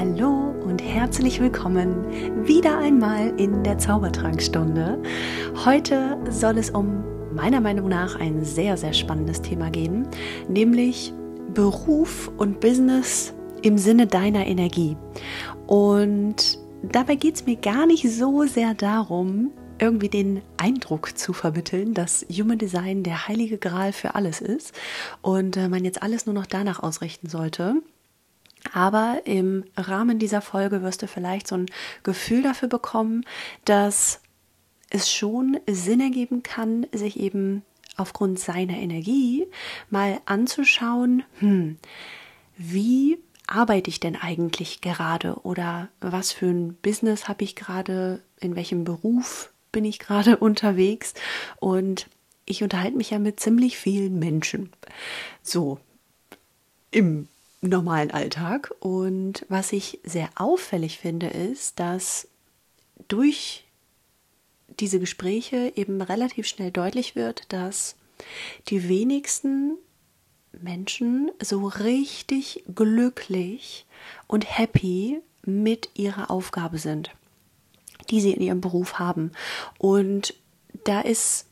Hallo und herzlich willkommen wieder einmal in der Zaubertrankstunde. Heute soll es um meiner Meinung nach ein sehr, sehr spannendes Thema gehen, nämlich Beruf und Business im Sinne deiner Energie. Und dabei geht es mir gar nicht so sehr darum, irgendwie den Eindruck zu vermitteln, dass Human Design der heilige Gral für alles ist und äh, man jetzt alles nur noch danach ausrichten sollte. Aber im Rahmen dieser Folge wirst du vielleicht so ein Gefühl dafür bekommen, dass es schon Sinn ergeben kann, sich eben aufgrund seiner Energie mal anzuschauen, hm, wie arbeite ich denn eigentlich gerade oder was für ein Business habe ich gerade, in welchem Beruf bin ich gerade unterwegs und ich unterhalte mich ja mit ziemlich vielen Menschen. So im normalen Alltag. Und was ich sehr auffällig finde, ist, dass durch diese Gespräche eben relativ schnell deutlich wird, dass die wenigsten Menschen so richtig glücklich und happy mit ihrer Aufgabe sind, die sie in ihrem Beruf haben. Und da ist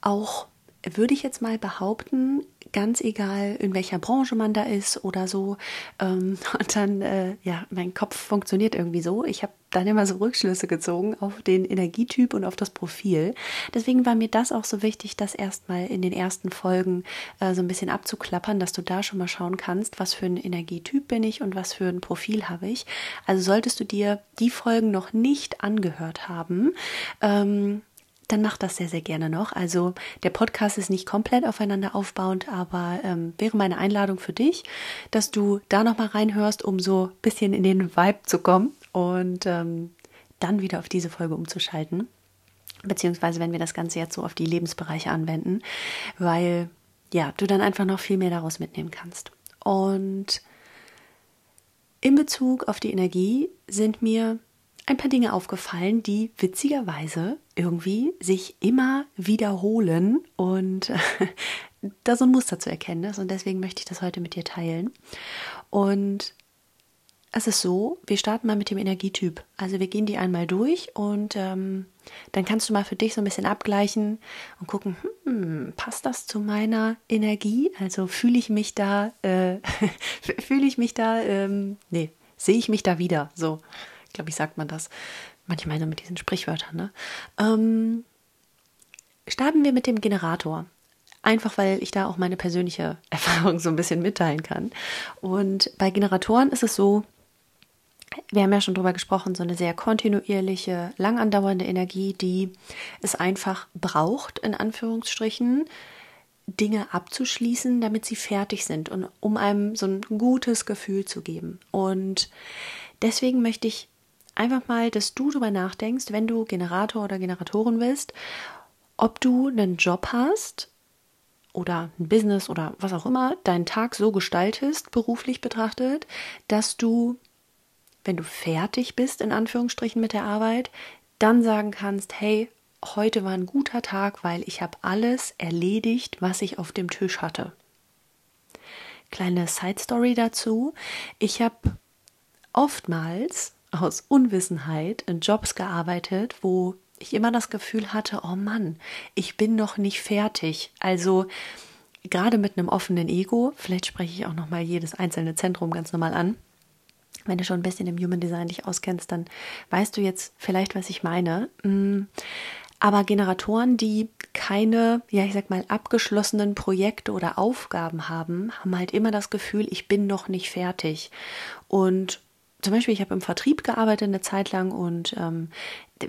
auch, würde ich jetzt mal behaupten, ganz egal, in welcher Branche man da ist oder so. Ähm, und dann, äh, ja, mein Kopf funktioniert irgendwie so. Ich habe dann immer so Rückschlüsse gezogen auf den Energietyp und auf das Profil. Deswegen war mir das auch so wichtig, das erstmal in den ersten Folgen äh, so ein bisschen abzuklappern, dass du da schon mal schauen kannst, was für ein Energietyp bin ich und was für ein Profil habe ich. Also solltest du dir die Folgen noch nicht angehört haben, ähm, dann mach das sehr, sehr gerne noch. Also der Podcast ist nicht komplett aufeinander aufbauend, aber ähm, wäre meine Einladung für dich, dass du da nochmal reinhörst, um so ein bisschen in den Vibe zu kommen und ähm, dann wieder auf diese Folge umzuschalten. Beziehungsweise wenn wir das Ganze jetzt so auf die Lebensbereiche anwenden, weil ja, du dann einfach noch viel mehr daraus mitnehmen kannst. Und in Bezug auf die Energie sind mir ein paar Dinge aufgefallen, die witzigerweise irgendwie sich immer wiederholen und da so ein Muster zu erkennen ist. Und deswegen möchte ich das heute mit dir teilen. Und es ist so, wir starten mal mit dem Energietyp. Also wir gehen die einmal durch und ähm, dann kannst du mal für dich so ein bisschen abgleichen und gucken, hm, passt das zu meiner Energie? Also fühle ich mich da, äh, fühle ich mich da, ähm, nee, sehe ich mich da wieder? So glaube ich, sagt man das. Manchmal so mit diesen Sprichwörtern. Ne? Ähm, starten wir mit dem Generator. Einfach weil ich da auch meine persönliche Erfahrung so ein bisschen mitteilen kann. Und bei Generatoren ist es so, wir haben ja schon drüber gesprochen, so eine sehr kontinuierliche, lang andauernde Energie, die es einfach braucht, in Anführungsstrichen, Dinge abzuschließen, damit sie fertig sind und um einem so ein gutes Gefühl zu geben. Und deswegen möchte ich einfach mal, dass du darüber nachdenkst, wenn du Generator oder Generatorin bist, ob du einen Job hast oder ein Business oder was auch immer, deinen Tag so gestaltest, beruflich betrachtet, dass du, wenn du fertig bist, in Anführungsstrichen mit der Arbeit, dann sagen kannst, hey, heute war ein guter Tag, weil ich habe alles erledigt, was ich auf dem Tisch hatte. Kleine Side Story dazu. Ich habe oftmals aus Unwissenheit in Jobs gearbeitet, wo ich immer das Gefühl hatte, oh Mann, ich bin noch nicht fertig. Also gerade mit einem offenen Ego, vielleicht spreche ich auch noch mal jedes einzelne Zentrum ganz normal an. Wenn du schon ein bisschen im Human Design dich auskennst, dann weißt du jetzt vielleicht, was ich meine. Mm, aber Generatoren, die keine, ja, ich sag mal, abgeschlossenen Projekte oder Aufgaben haben, haben halt immer das Gefühl, ich bin noch nicht fertig. Und zum Beispiel, ich habe im Vertrieb gearbeitet eine Zeit lang und ähm,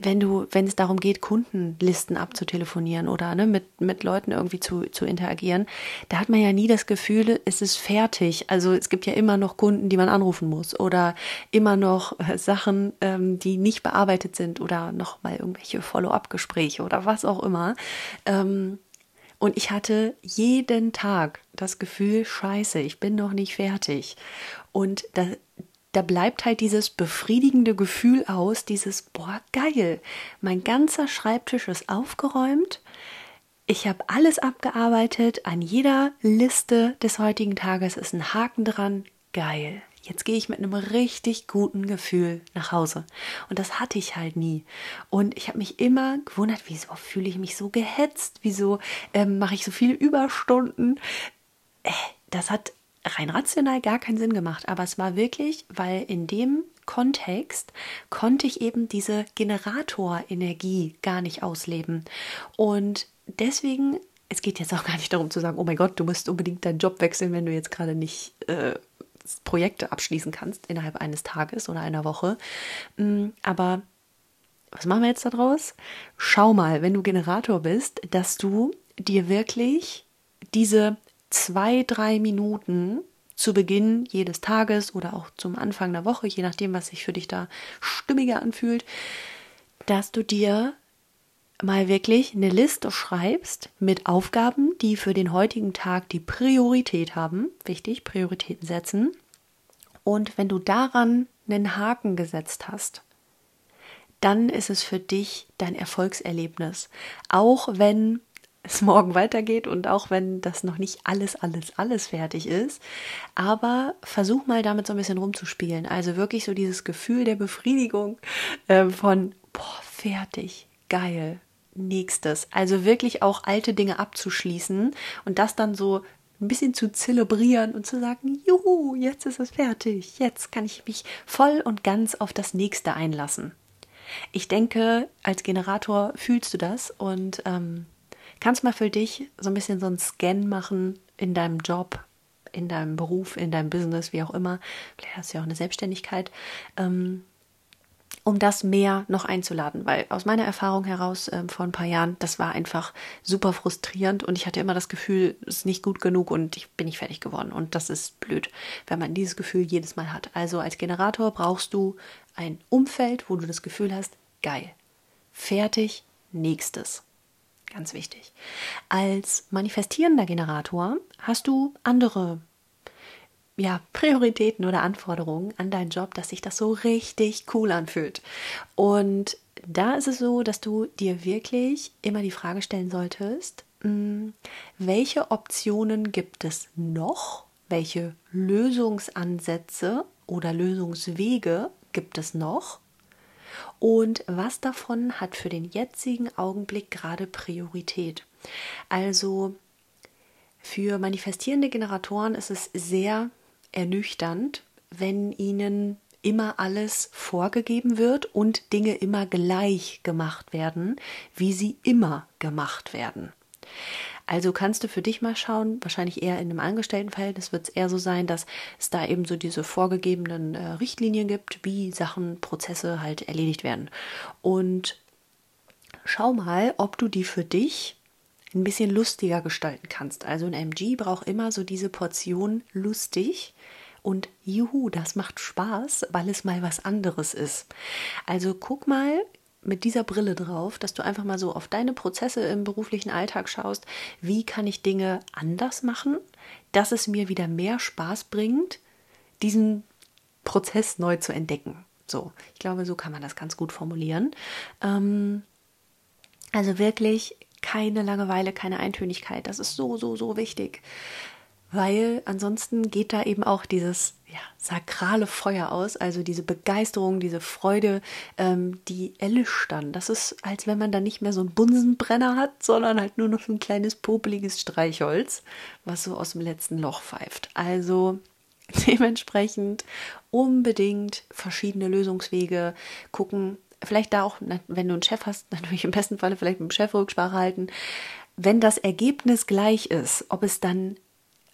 wenn du, wenn es darum geht, Kundenlisten abzutelefonieren oder ne, mit, mit Leuten irgendwie zu, zu interagieren, da hat man ja nie das Gefühl, es ist fertig. Also es gibt ja immer noch Kunden, die man anrufen muss oder immer noch äh, Sachen, ähm, die nicht bearbeitet sind oder noch mal irgendwelche Follow-up-Gespräche oder was auch immer. Ähm, und ich hatte jeden Tag das Gefühl, scheiße, ich bin noch nicht fertig. Und da, da bleibt halt dieses befriedigende Gefühl aus, dieses, boah, geil, mein ganzer Schreibtisch ist aufgeräumt, ich habe alles abgearbeitet, an jeder Liste des heutigen Tages ist ein Haken dran, geil, jetzt gehe ich mit einem richtig guten Gefühl nach Hause. Und das hatte ich halt nie. Und ich habe mich immer gewundert, wieso fühle ich mich so gehetzt, wieso ähm, mache ich so viele Überstunden. Äh, das hat rein rational gar keinen Sinn gemacht, aber es war wirklich, weil in dem Kontext konnte ich eben diese Generatorenergie gar nicht ausleben. Und deswegen, es geht jetzt auch gar nicht darum zu sagen, oh mein Gott, du musst unbedingt deinen Job wechseln, wenn du jetzt gerade nicht äh, Projekte abschließen kannst innerhalb eines Tages oder einer Woche. Mm, aber was machen wir jetzt daraus? Schau mal, wenn du Generator bist, dass du dir wirklich diese zwei, drei Minuten zu Beginn jedes Tages oder auch zum Anfang der Woche, je nachdem, was sich für dich da stimmiger anfühlt, dass du dir mal wirklich eine Liste schreibst mit Aufgaben, die für den heutigen Tag die Priorität haben. Wichtig, Prioritäten setzen. Und wenn du daran einen Haken gesetzt hast, dann ist es für dich dein Erfolgserlebnis. Auch wenn es morgen weitergeht und auch wenn das noch nicht alles, alles, alles fertig ist. Aber versuch mal damit so ein bisschen rumzuspielen. Also wirklich so dieses Gefühl der Befriedigung äh, von, boah, fertig, geil, nächstes. Also wirklich auch alte Dinge abzuschließen und das dann so ein bisschen zu zelebrieren und zu sagen, juhu, jetzt ist es fertig, jetzt kann ich mich voll und ganz auf das nächste einlassen. Ich denke, als Generator fühlst du das und ähm, kannst mal für dich so ein bisschen so einen Scan machen in deinem Job, in deinem Beruf, in deinem Business, wie auch immer. Vielleicht hast du ja auch eine Selbstständigkeit. Ähm, um das mehr noch einzuladen, weil aus meiner Erfahrung heraus äh, vor ein paar Jahren, das war einfach super frustrierend und ich hatte immer das Gefühl, es ist nicht gut genug und ich bin nicht fertig geworden und das ist blöd, wenn man dieses Gefühl jedes Mal hat. Also als Generator brauchst du ein Umfeld, wo du das Gefühl hast, geil, fertig, nächstes. Ganz wichtig. Als manifestierender Generator hast du andere ja, Prioritäten oder Anforderungen an deinen Job, dass sich das so richtig cool anfühlt. Und da ist es so, dass du dir wirklich immer die Frage stellen solltest, hm, welche Optionen gibt es noch? Welche Lösungsansätze oder Lösungswege gibt es noch? Und was davon hat für den jetzigen Augenblick gerade Priorität. Also für manifestierende Generatoren ist es sehr ernüchternd, wenn ihnen immer alles vorgegeben wird und Dinge immer gleich gemacht werden, wie sie immer gemacht werden. Also kannst du für dich mal schauen, wahrscheinlich eher in einem Angestelltenverhältnis wird es eher so sein, dass es da eben so diese vorgegebenen äh, Richtlinien gibt, wie Sachen, Prozesse halt erledigt werden. Und schau mal, ob du die für dich ein bisschen lustiger gestalten kannst. Also ein MG braucht immer so diese Portion lustig. Und juhu, das macht Spaß, weil es mal was anderes ist. Also guck mal, mit dieser Brille drauf, dass du einfach mal so auf deine Prozesse im beruflichen Alltag schaust. Wie kann ich Dinge anders machen, dass es mir wieder mehr Spaß bringt, diesen Prozess neu zu entdecken. So, ich glaube, so kann man das ganz gut formulieren. Ähm, also wirklich keine Langeweile, keine Eintönigkeit. Das ist so, so, so wichtig weil ansonsten geht da eben auch dieses ja, sakrale Feuer aus, also diese Begeisterung, diese Freude, ähm, die erlischt dann. Das ist, als wenn man dann nicht mehr so einen Bunsenbrenner hat, sondern halt nur noch ein kleines popeliges Streichholz, was so aus dem letzten Loch pfeift. Also dementsprechend unbedingt verschiedene Lösungswege gucken. Vielleicht da auch, wenn du einen Chef hast, natürlich im besten Falle vielleicht mit dem Chef Rücksprache halten. Wenn das Ergebnis gleich ist, ob es dann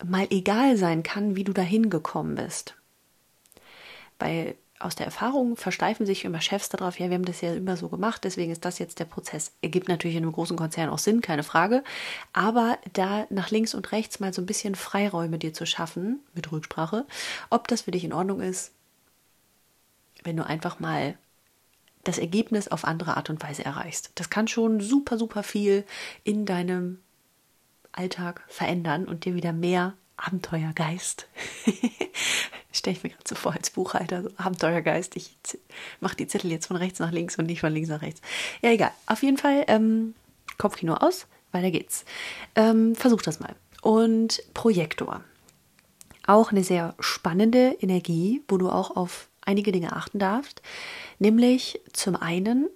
mal egal sein kann, wie du dahin gekommen bist. Weil aus der Erfahrung versteifen sich immer Chefs darauf, ja, wir haben das ja immer so gemacht, deswegen ist das jetzt der Prozess. Ergibt natürlich in einem großen Konzern auch Sinn, keine Frage. Aber da nach links und rechts mal so ein bisschen Freiräume dir zu schaffen, mit Rücksprache, ob das für dich in Ordnung ist, wenn du einfach mal das Ergebnis auf andere Art und Weise erreichst. Das kann schon super, super viel in deinem Alltag verändern und dir wieder mehr Abenteuergeist. Stelle ich mir gerade so vor als Buchhalter, so Abenteuergeist. Ich mache die Zettel jetzt von rechts nach links und nicht von links nach rechts. Ja, egal. Auf jeden Fall ähm, Kopfkino aus, weiter geht's. Ähm, versuch das mal. Und Projektor. auch eine sehr spannende Energie, wo du auch auf einige Dinge achten darfst. Nämlich zum einen,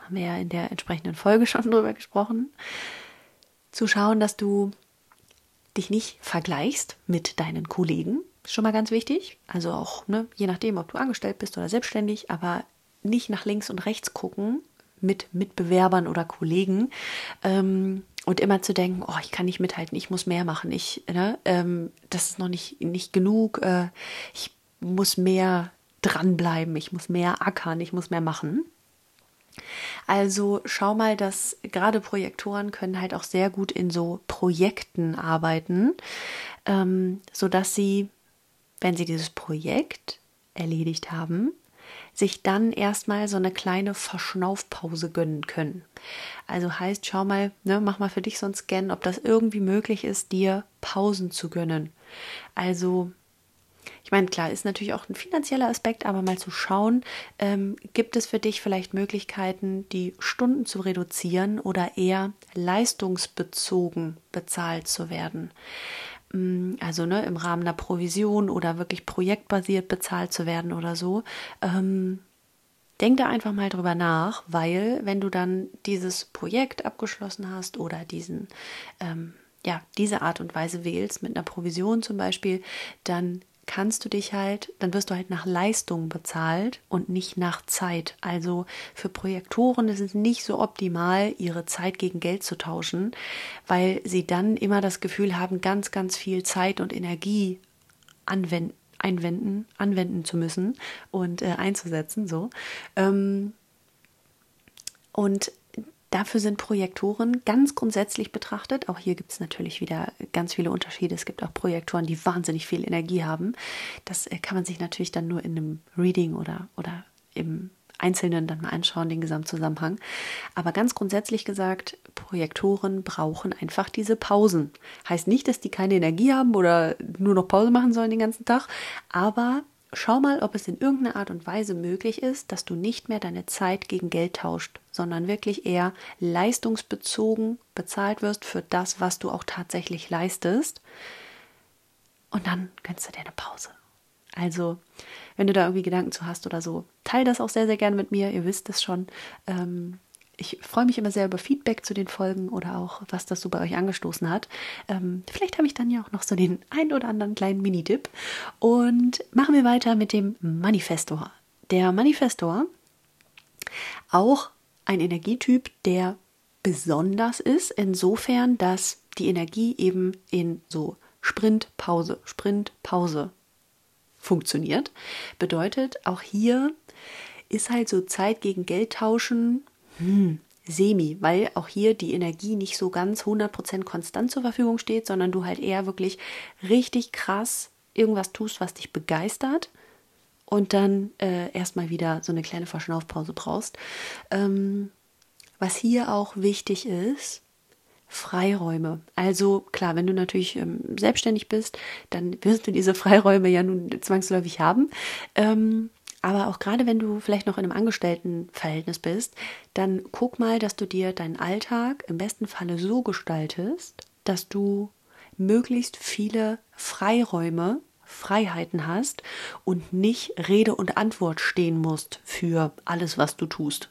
haben wir ja in der entsprechenden Folge schon drüber gesprochen, zu schauen, dass du dich nicht vergleichst mit deinen Kollegen. Ist schon mal ganz wichtig. Also auch, ne, je nachdem, ob du angestellt bist oder selbstständig, aber nicht nach links und rechts gucken mit Mitbewerbern oder Kollegen ähm, und immer zu denken, oh, ich kann nicht mithalten, ich muss mehr machen, ich, ne, ähm, das ist noch nicht, nicht genug, äh, ich muss mehr dranbleiben, ich muss mehr ackern, ich muss mehr machen. Also schau mal, dass gerade Projektoren können halt auch sehr gut in so Projekten arbeiten, ähm, sodass sie, wenn sie dieses Projekt erledigt haben, sich dann erstmal so eine kleine Verschnaufpause gönnen können. Also heißt, schau mal, ne, mach mal für dich so einen Scan, ob das irgendwie möglich ist, dir Pausen zu gönnen. Also ich meine, klar, ist natürlich auch ein finanzieller Aspekt, aber mal zu schauen, ähm, gibt es für dich vielleicht Möglichkeiten, die Stunden zu reduzieren oder eher leistungsbezogen bezahlt zu werden? Mm, also ne, im Rahmen einer Provision oder wirklich projektbasiert bezahlt zu werden oder so. Ähm, denk da einfach mal drüber nach, weil wenn du dann dieses Projekt abgeschlossen hast oder diesen ähm, ja, diese Art und Weise wählst, mit einer Provision zum Beispiel, dann kannst du dich halt, dann wirst du halt nach Leistung bezahlt und nicht nach Zeit. Also für Projektoren ist es nicht so optimal, ihre Zeit gegen Geld zu tauschen, weil sie dann immer das Gefühl haben, ganz, ganz viel Zeit und Energie anwenden, einwenden, anwenden zu müssen und äh, einzusetzen. So. Ähm, und Dafür sind Projektoren ganz grundsätzlich betrachtet. Auch hier gibt es natürlich wieder ganz viele Unterschiede. Es gibt auch Projektoren, die wahnsinnig viel Energie haben. Das äh, kann man sich natürlich dann nur in einem Reading oder, oder im Einzelnen dann mal anschauen, den Gesamtzusammenhang. Aber ganz grundsätzlich gesagt, Projektoren brauchen einfach diese Pausen. Heißt nicht, dass die keine Energie haben oder nur noch Pause machen sollen den ganzen Tag, aber Schau mal, ob es in irgendeiner Art und Weise möglich ist, dass du nicht mehr deine Zeit gegen Geld tauscht, sondern wirklich eher leistungsbezogen bezahlt wirst für das, was du auch tatsächlich leistest. Und dann gönnst du dir eine Pause. Also, wenn du da irgendwie Gedanken zu hast oder so, teile das auch sehr, sehr gerne mit mir. Ihr wisst es schon. Ähm, ich freue mich immer sehr über Feedback zu den Folgen oder auch, was das so bei euch angestoßen hat. Ähm, vielleicht habe ich dann ja auch noch so den ein oder anderen kleinen Minitipp. Und machen wir weiter mit dem Manifestor. Der Manifestor, auch ein Energietyp, der besonders ist, insofern, dass die Energie eben in so Sprint, Pause, Sprint, Pause funktioniert. Bedeutet, auch hier ist halt so Zeit gegen Geld tauschen hm, semi, weil auch hier die Energie nicht so ganz 100% konstant zur Verfügung steht, sondern du halt eher wirklich richtig krass irgendwas tust, was dich begeistert und dann äh, erstmal wieder so eine kleine Verschnaufpause brauchst. Ähm, was hier auch wichtig ist, Freiräume. Also klar, wenn du natürlich ähm, selbstständig bist, dann wirst du diese Freiräume ja nun zwangsläufig haben. Ähm, aber auch gerade wenn du vielleicht noch in einem Angestelltenverhältnis bist, dann guck mal, dass du dir deinen Alltag im besten Falle so gestaltest, dass du möglichst viele Freiräume, Freiheiten hast und nicht Rede und Antwort stehen musst für alles, was du tust.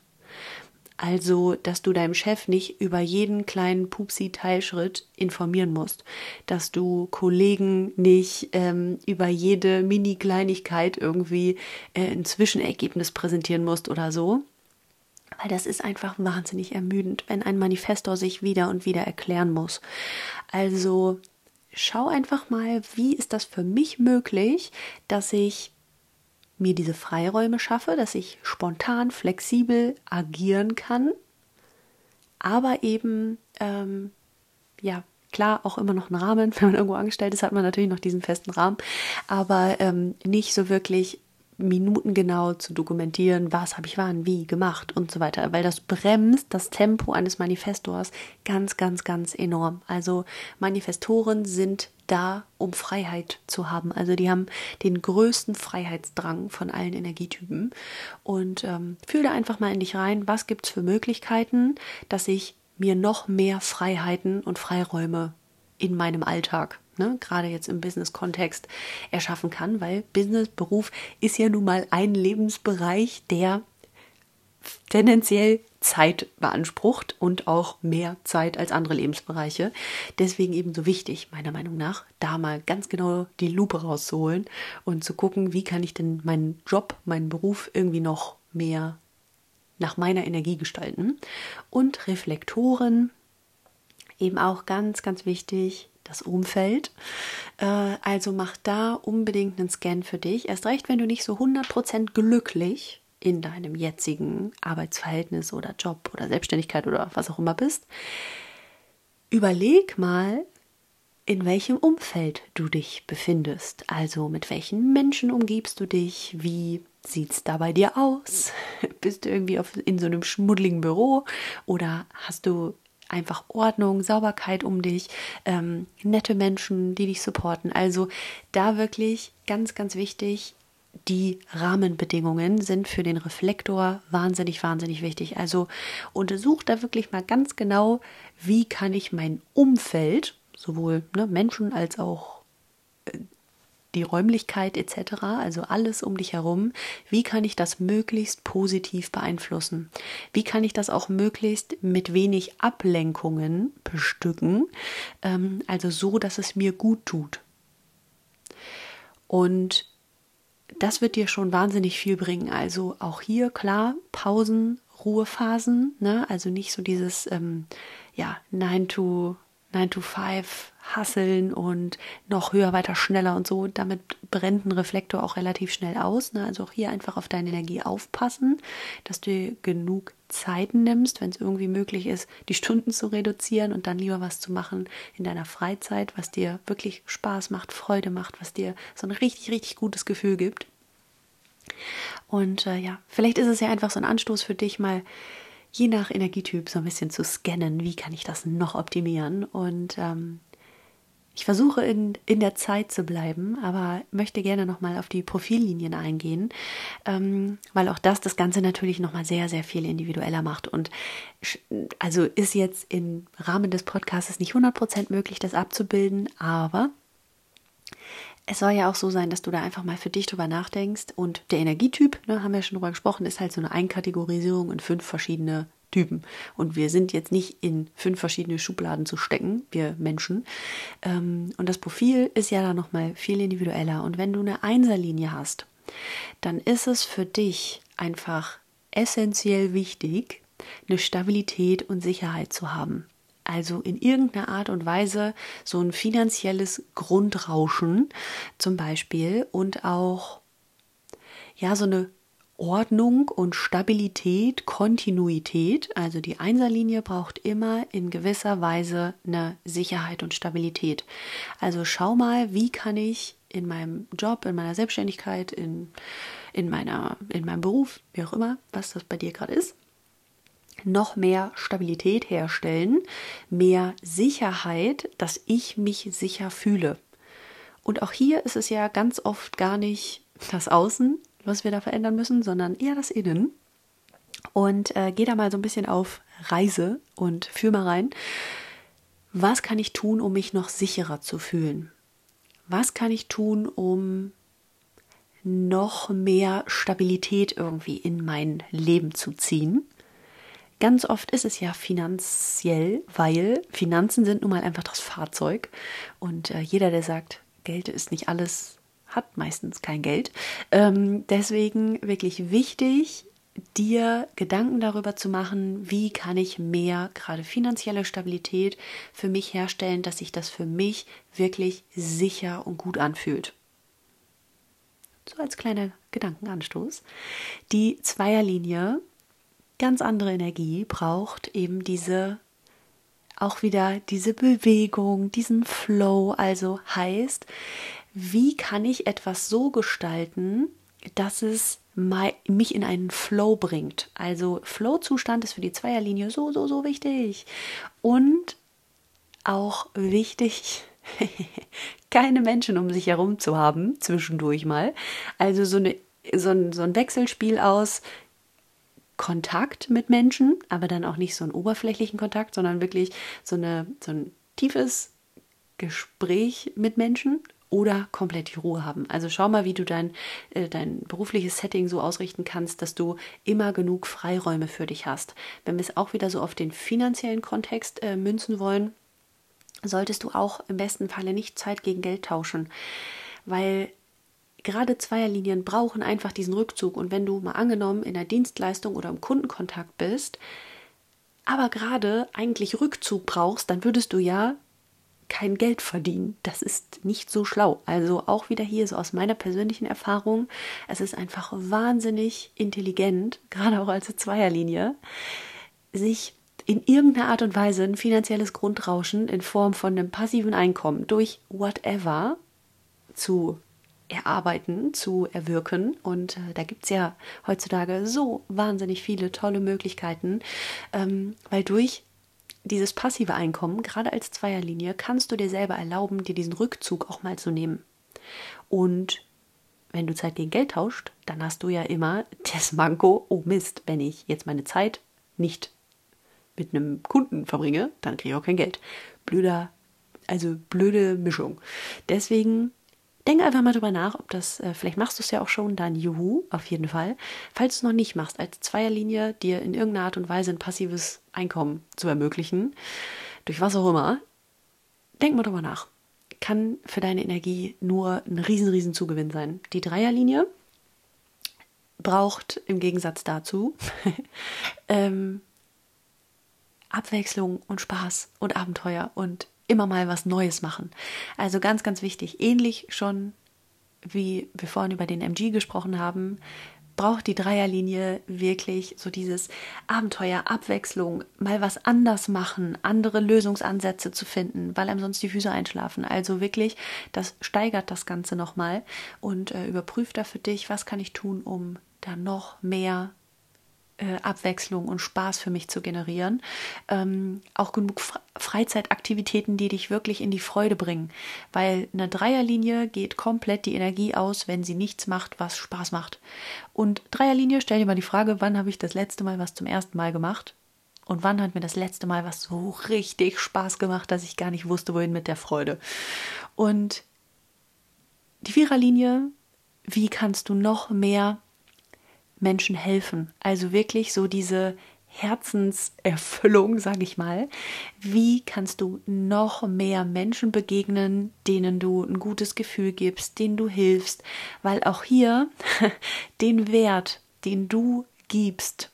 Also, dass du deinem Chef nicht über jeden kleinen Pupsi-Teilschritt informieren musst, dass du Kollegen nicht ähm, über jede Mini-Kleinigkeit irgendwie äh, ein Zwischenergebnis präsentieren musst oder so. Weil das ist einfach wahnsinnig ermüdend, wenn ein Manifestor sich wieder und wieder erklären muss. Also schau einfach mal, wie ist das für mich möglich, dass ich mir diese Freiräume schaffe, dass ich spontan, flexibel agieren kann, aber eben, ähm, ja, klar, auch immer noch einen Rahmen. Wenn man irgendwo angestellt ist, hat man natürlich noch diesen festen Rahmen, aber ähm, nicht so wirklich minutengenau zu dokumentieren, was habe ich wann, wie gemacht und so weiter, weil das bremst das Tempo eines Manifestors ganz, ganz, ganz enorm. Also Manifestoren sind da, um Freiheit zu haben. Also die haben den größten Freiheitsdrang von allen Energietypen. Und ähm, fühl da einfach mal in dich rein, was gibt es für Möglichkeiten, dass ich mir noch mehr Freiheiten und Freiräume in meinem Alltag ne, gerade jetzt im Business-Kontext erschaffen kann, weil Business-Beruf ist ja nun mal ein Lebensbereich, der tendenziell Zeit beansprucht und auch mehr Zeit als andere Lebensbereiche. Deswegen eben so wichtig, meiner Meinung nach, da mal ganz genau die Lupe rauszuholen und zu gucken, wie kann ich denn meinen Job, meinen Beruf irgendwie noch mehr nach meiner Energie gestalten. Und Reflektoren, eben auch ganz, ganz wichtig, das Umfeld. Äh, also mach da unbedingt einen Scan für dich. Erst recht, wenn du nicht so 100% glücklich in deinem jetzigen Arbeitsverhältnis oder Job oder Selbstständigkeit oder was auch immer bist. Überleg mal, in welchem Umfeld du dich befindest. Also mit welchen Menschen umgibst du dich? Wie sieht es da bei dir aus? Bist du irgendwie auf, in so einem schmuddeligen Büro oder hast du einfach Ordnung, Sauberkeit um dich, ähm, nette Menschen, die dich supporten. Also da wirklich ganz, ganz wichtig, die Rahmenbedingungen sind für den Reflektor wahnsinnig, wahnsinnig wichtig. Also untersuch da wirklich mal ganz genau, wie kann ich mein Umfeld, sowohl ne, Menschen als auch die Räumlichkeit etc., also alles um dich herum, wie kann ich das möglichst positiv beeinflussen? Wie kann ich das auch möglichst mit wenig Ablenkungen bestücken, ähm, also so, dass es mir gut tut? Und das wird dir schon wahnsinnig viel bringen. Also auch hier klar, Pausen, Ruhephasen, ne? also nicht so dieses ähm, ja, 9 to 9 to 5 hasseln und noch höher, weiter, schneller und so. Damit brennt ein Reflektor auch relativ schnell aus. Ne? Also auch hier einfach auf deine Energie aufpassen, dass du genug Zeiten nimmst, wenn es irgendwie möglich ist, die Stunden zu reduzieren und dann lieber was zu machen in deiner Freizeit, was dir wirklich Spaß macht, Freude macht, was dir so ein richtig, richtig gutes Gefühl gibt. Und äh, ja, vielleicht ist es ja einfach so ein Anstoß für dich, mal je nach Energietyp so ein bisschen zu scannen, wie kann ich das noch optimieren. Und ähm, ich versuche in, in der Zeit zu bleiben, aber möchte gerne nochmal auf die Profillinien eingehen, ähm, weil auch das das Ganze natürlich nochmal sehr, sehr viel individueller macht. Und also ist jetzt im Rahmen des Podcasts nicht 100% möglich, das abzubilden, aber es soll ja auch so sein, dass du da einfach mal für dich drüber nachdenkst. Und der Energietyp, ne, haben wir schon drüber gesprochen, ist halt so eine Einkategorisierung in fünf verschiedene Typen. Und wir sind jetzt nicht in fünf verschiedene Schubladen zu stecken, wir Menschen. Ähm, und das Profil ist ja da nochmal viel individueller. Und wenn du eine Einserlinie hast, dann ist es für dich einfach essentiell wichtig, eine Stabilität und Sicherheit zu haben. Also in irgendeiner Art und Weise so ein finanzielles Grundrauschen zum Beispiel und auch ja so eine Ordnung und Stabilität, Kontinuität. Also die Einserlinie braucht immer in gewisser Weise eine Sicherheit und Stabilität. Also schau mal, wie kann ich in meinem Job, in meiner Selbstständigkeit, in, in, meiner, in meinem Beruf, wie auch immer, was das bei dir gerade ist, noch mehr Stabilität herstellen, mehr Sicherheit, dass ich mich sicher fühle. Und auch hier ist es ja ganz oft gar nicht das Außen, was wir da verändern müssen, sondern eher das Innen. Und äh, geh da mal so ein bisschen auf Reise und fühl mal rein. Was kann ich tun, um mich noch sicherer zu fühlen? Was kann ich tun, um noch mehr Stabilität irgendwie in mein Leben zu ziehen? Ganz oft ist es ja finanziell, weil Finanzen sind nun mal einfach das Fahrzeug. Und äh, jeder, der sagt, Geld ist nicht alles, hat meistens kein Geld. Ähm, deswegen wirklich wichtig, dir Gedanken darüber zu machen, wie kann ich mehr gerade finanzielle Stabilität für mich herstellen, dass sich das für mich wirklich sicher und gut anfühlt. So als kleiner Gedankenanstoß. Die Zweierlinie, ganz andere Energie, braucht eben diese auch wieder diese Bewegung, diesen Flow, also heißt, wie kann ich etwas so gestalten, dass es mich in einen Flow bringt. Also Flow-Zustand ist für die Zweierlinie so, so, so wichtig. Und auch wichtig, keine Menschen um sich herum zu haben, zwischendurch mal. Also so, eine, so, ein, so ein Wechselspiel aus Kontakt mit Menschen, aber dann auch nicht so einen oberflächlichen Kontakt, sondern wirklich so, eine, so ein tiefes Gespräch mit Menschen oder komplett die Ruhe haben. Also schau mal, wie du dein, äh, dein berufliches Setting so ausrichten kannst, dass du immer genug Freiräume für dich hast. Wenn wir es auch wieder so auf den finanziellen Kontext äh, münzen wollen, solltest du auch im besten Falle nicht Zeit gegen Geld tauschen, weil gerade Zweierlinien brauchen einfach diesen Rückzug. Und wenn du mal angenommen in der Dienstleistung oder im Kundenkontakt bist, aber gerade eigentlich Rückzug brauchst, dann würdest du ja kein Geld verdienen. Das ist nicht so schlau. Also auch wieder hier so aus meiner persönlichen Erfahrung, es ist einfach wahnsinnig intelligent, gerade auch als Zweierlinie, sich in irgendeiner Art und Weise ein finanzielles Grundrauschen in Form von einem passiven Einkommen durch whatever zu erarbeiten, zu erwirken. Und äh, da gibt es ja heutzutage so wahnsinnig viele tolle Möglichkeiten, ähm, weil durch dieses passive Einkommen, gerade als Zweierlinie, kannst du dir selber erlauben, dir diesen Rückzug auch mal zu nehmen. Und wenn du Zeit gegen Geld tauscht, dann hast du ja immer das Manko, oh Mist, wenn ich jetzt meine Zeit nicht mit einem Kunden verbringe, dann kriege ich auch kein Geld. Blöder, also blöde Mischung. Deswegen denk einfach mal drüber nach, ob das, äh, vielleicht machst du es ja auch schon, dann juhu, auf jeden Fall. Falls du es noch nicht machst, als Zweierlinie dir in irgendeiner Art und Weise ein passives Einkommen zu ermöglichen, durch was auch immer, denk mal drüber nach. Kann für deine Energie nur ein riesen, riesen Zugewinn sein. Die Dreierlinie braucht im Gegensatz dazu ähm, Abwechslung und Spaß und Abenteuer und immer mal was Neues machen. Also ganz, ganz wichtig. Ähnlich schon wie wir vorhin über den MG gesprochen haben, braucht die Dreierlinie wirklich so dieses Abenteuer, Abwechslung, mal was anders machen, andere Lösungsansätze zu finden, weil einem sonst die Füße einschlafen. Also wirklich, das steigert das Ganze nochmal und äh, überprüft da für dich, was kann ich tun, um da noch mehr äh, Abwechslung und Spaß für mich zu generieren. Ähm, auch genug Freizeitaktivitäten, die dich wirklich in die Freude bringen. Weil eine Dreierlinie geht komplett die Energie aus, wenn sie nichts macht, was Spaß macht. Und Dreierlinie, stell dir mal die Frage, wann habe ich das letzte Mal was zum ersten Mal gemacht? Und wann hat mir das letzte Mal was so richtig Spaß gemacht, dass ich gar nicht wusste, wohin mit der Freude? Und die Viererlinie, wie kannst du noch mehr Menschen helfen. Also wirklich so diese Herzenserfüllung, sage ich mal. Wie kannst du noch mehr Menschen begegnen, denen du ein gutes Gefühl gibst, denen du hilfst? Weil auch hier den Wert, den du gibst,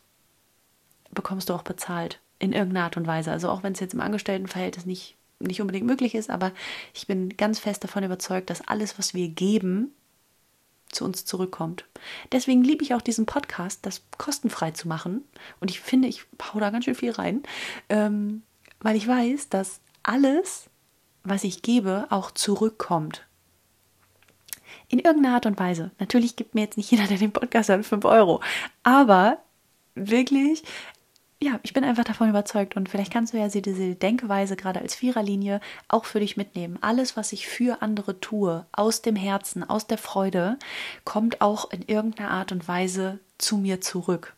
bekommst du auch bezahlt in irgendeiner Art und Weise. Also auch wenn es jetzt im Angestelltenverhältnis nicht nicht unbedingt möglich ist, aber ich bin ganz fest davon überzeugt, dass alles, was wir geben, zu uns zurückkommt. Deswegen liebe ich auch diesen Podcast, das kostenfrei zu machen. Und ich finde, ich hau da ganz schön viel rein, ähm, weil ich weiß, dass alles, was ich gebe, auch zurückkommt. In irgendeiner Art und Weise. Natürlich gibt mir jetzt nicht jeder, der den Podcast hat, 5 Euro. Aber wirklich, ja, ich bin einfach davon überzeugt und vielleicht kannst du ja diese Denkweise gerade als Viererlinie auch für dich mitnehmen. Alles, was ich für andere tue, aus dem Herzen, aus der Freude, kommt auch in irgendeiner Art und Weise zu mir zurück.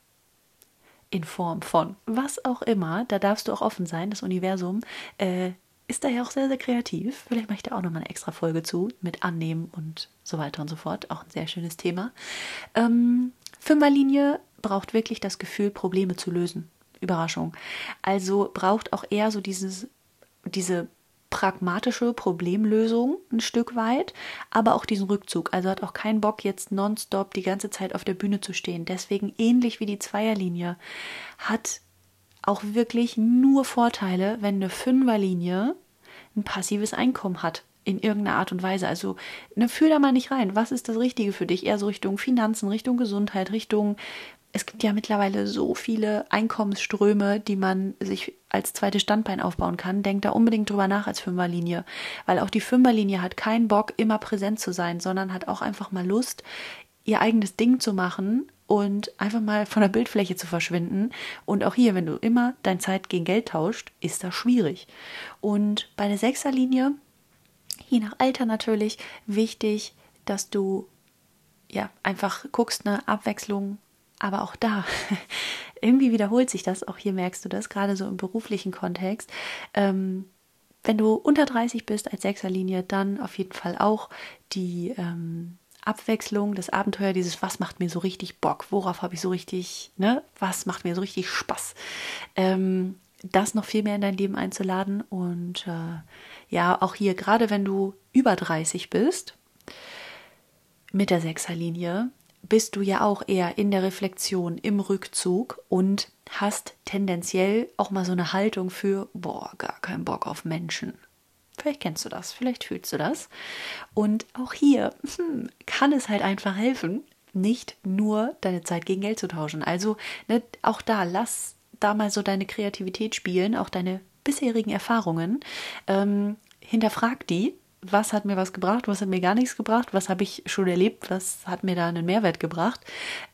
In Form von was auch immer, da darfst du auch offen sein. Das Universum äh, ist da ja auch sehr, sehr kreativ. Vielleicht mache ich da auch nochmal eine extra Folge zu mit Annehmen und so weiter und so fort. Auch ein sehr schönes Thema. Ähm, Fünferlinie braucht wirklich das Gefühl, Probleme zu lösen. Überraschung. Also braucht auch eher so dieses, diese pragmatische Problemlösung ein Stück weit, aber auch diesen Rückzug. Also hat auch keinen Bock, jetzt nonstop die ganze Zeit auf der Bühne zu stehen. Deswegen ähnlich wie die Zweierlinie hat auch wirklich nur Vorteile, wenn eine Fünferlinie ein passives Einkommen hat in irgendeiner Art und Weise. Also ne, fühl da mal nicht rein. Was ist das Richtige für dich? Eher so Richtung Finanzen, Richtung Gesundheit, Richtung es gibt ja mittlerweile so viele Einkommensströme, die man sich als zweites Standbein aufbauen kann. Denkt da unbedingt drüber nach als Fünferlinie, weil auch die Fünferlinie hat keinen Bock, immer präsent zu sein, sondern hat auch einfach mal Lust, ihr eigenes Ding zu machen und einfach mal von der Bildfläche zu verschwinden. Und auch hier, wenn du immer dein Zeit gegen Geld tauscht, ist das schwierig. Und bei der Sechserlinie, je nach Alter natürlich, wichtig, dass du ja einfach guckst, eine Abwechslung aber auch da, irgendwie wiederholt sich das, auch hier merkst du das, gerade so im beruflichen Kontext. Ähm, wenn du unter 30 bist als Sechserlinie, dann auf jeden Fall auch die ähm, Abwechslung, das Abenteuer, dieses, was macht mir so richtig Bock, worauf habe ich so richtig, ne, was macht mir so richtig Spaß, ähm, das noch viel mehr in dein Leben einzuladen. Und äh, ja, auch hier, gerade wenn du über 30 bist, mit der Sechserlinie, bist du ja auch eher in der Reflexion, im Rückzug und hast tendenziell auch mal so eine Haltung für, boah, gar keinen Bock auf Menschen. Vielleicht kennst du das, vielleicht fühlst du das. Und auch hier hm, kann es halt einfach helfen, nicht nur deine Zeit gegen Geld zu tauschen. Also ne, auch da, lass da mal so deine Kreativität spielen, auch deine bisherigen Erfahrungen. Ähm, hinterfrag die, was hat mir was gebracht, was hat mir gar nichts gebracht, was habe ich schon erlebt, was hat mir da einen Mehrwert gebracht.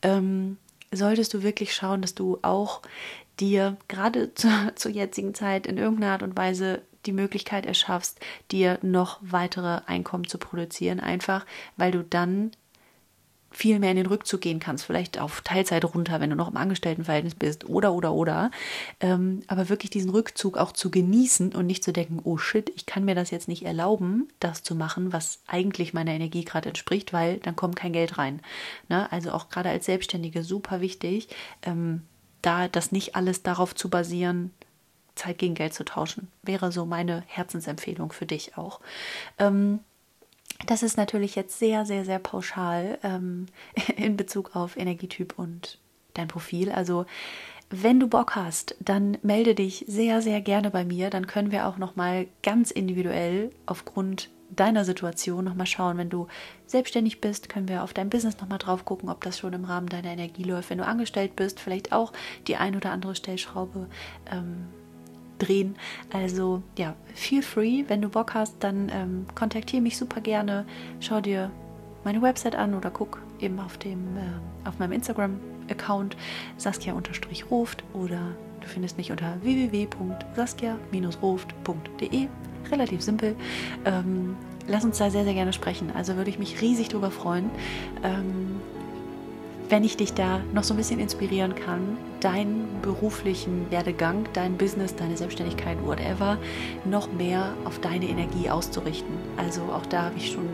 Ähm, solltest du wirklich schauen, dass du auch dir gerade zu, zur jetzigen Zeit in irgendeiner Art und Weise die Möglichkeit erschaffst, dir noch weitere Einkommen zu produzieren, einfach weil du dann viel mehr in den Rückzug gehen kannst, vielleicht auf Teilzeit runter, wenn du noch im Angestelltenverhältnis bist oder oder oder. Ähm, aber wirklich diesen Rückzug auch zu genießen und nicht zu denken, oh shit, ich kann mir das jetzt nicht erlauben, das zu machen, was eigentlich meiner Energie gerade entspricht, weil dann kommt kein Geld rein. Ne? Also auch gerade als Selbstständige super wichtig, ähm, da das nicht alles darauf zu basieren, Zeit gegen Geld zu tauschen. Wäre so meine Herzensempfehlung für dich auch. Ähm, das ist natürlich jetzt sehr, sehr, sehr pauschal ähm, in Bezug auf Energietyp und dein Profil. Also wenn du Bock hast, dann melde dich sehr, sehr gerne bei mir. Dann können wir auch noch mal ganz individuell aufgrund deiner Situation noch mal schauen. Wenn du selbstständig bist, können wir auf dein Business noch mal drauf gucken, ob das schon im Rahmen deiner Energie läuft. Wenn du angestellt bist, vielleicht auch die ein oder andere Stellschraube. Ähm, drehen. Also ja, feel free. Wenn du Bock hast, dann ähm, kontaktiere mich super gerne. Schau dir meine Website an oder guck eben auf, dem, äh, auf meinem Instagram-Account saskia-ruft oder du findest mich unter www.saskia-ruft.de. Relativ simpel. Ähm, lass uns da sehr, sehr gerne sprechen. Also würde ich mich riesig darüber freuen. Ähm, wenn ich dich da noch so ein bisschen inspirieren kann, deinen beruflichen Werdegang, dein Business, deine Selbstständigkeit, whatever, noch mehr auf deine Energie auszurichten. Also auch da habe ich schon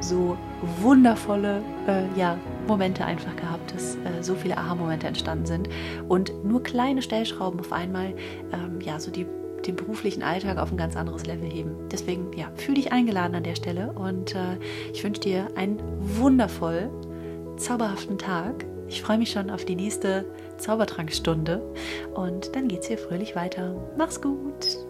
so wundervolle äh, ja, Momente einfach gehabt, dass äh, so viele Aha-Momente entstanden sind und nur kleine Stellschrauben auf einmal ähm, ja so die den beruflichen Alltag auf ein ganz anderes Level heben. Deswegen, ja, fühle dich eingeladen an der Stelle und äh, ich wünsche dir einen wundervoll zauberhaften Tag. Ich freue mich schon auf die nächste Zaubertrankstunde und dann geht's hier fröhlich weiter. Mach's gut!